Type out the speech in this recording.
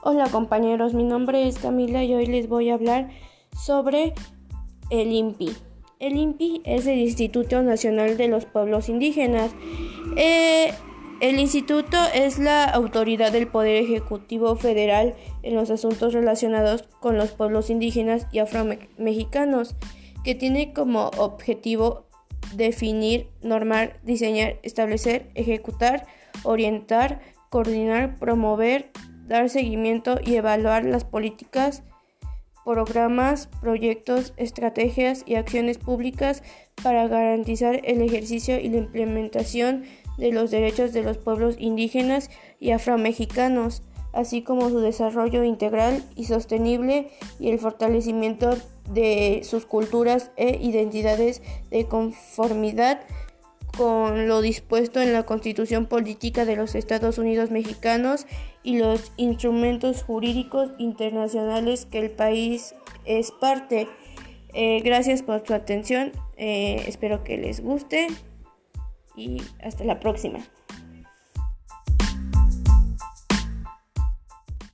Hola compañeros, mi nombre es Camila y hoy les voy a hablar sobre el INPI. El INPI es el Instituto Nacional de los Pueblos Indígenas. Eh, el instituto es la autoridad del Poder Ejecutivo Federal en los asuntos relacionados con los pueblos indígenas y afromexicanos, que tiene como objetivo definir, normar, diseñar, establecer, ejecutar, orientar, coordinar, promover, dar seguimiento y evaluar las políticas, programas, proyectos, estrategias y acciones públicas para garantizar el ejercicio y la implementación de los derechos de los pueblos indígenas y afromexicanos, así como su desarrollo integral y sostenible y el fortalecimiento de sus culturas e identidades de conformidad con lo dispuesto en la Constitución Política de los Estados Unidos Mexicanos y los instrumentos jurídicos internacionales que el país es parte. Eh, gracias por su atención, eh, espero que les guste y hasta la próxima.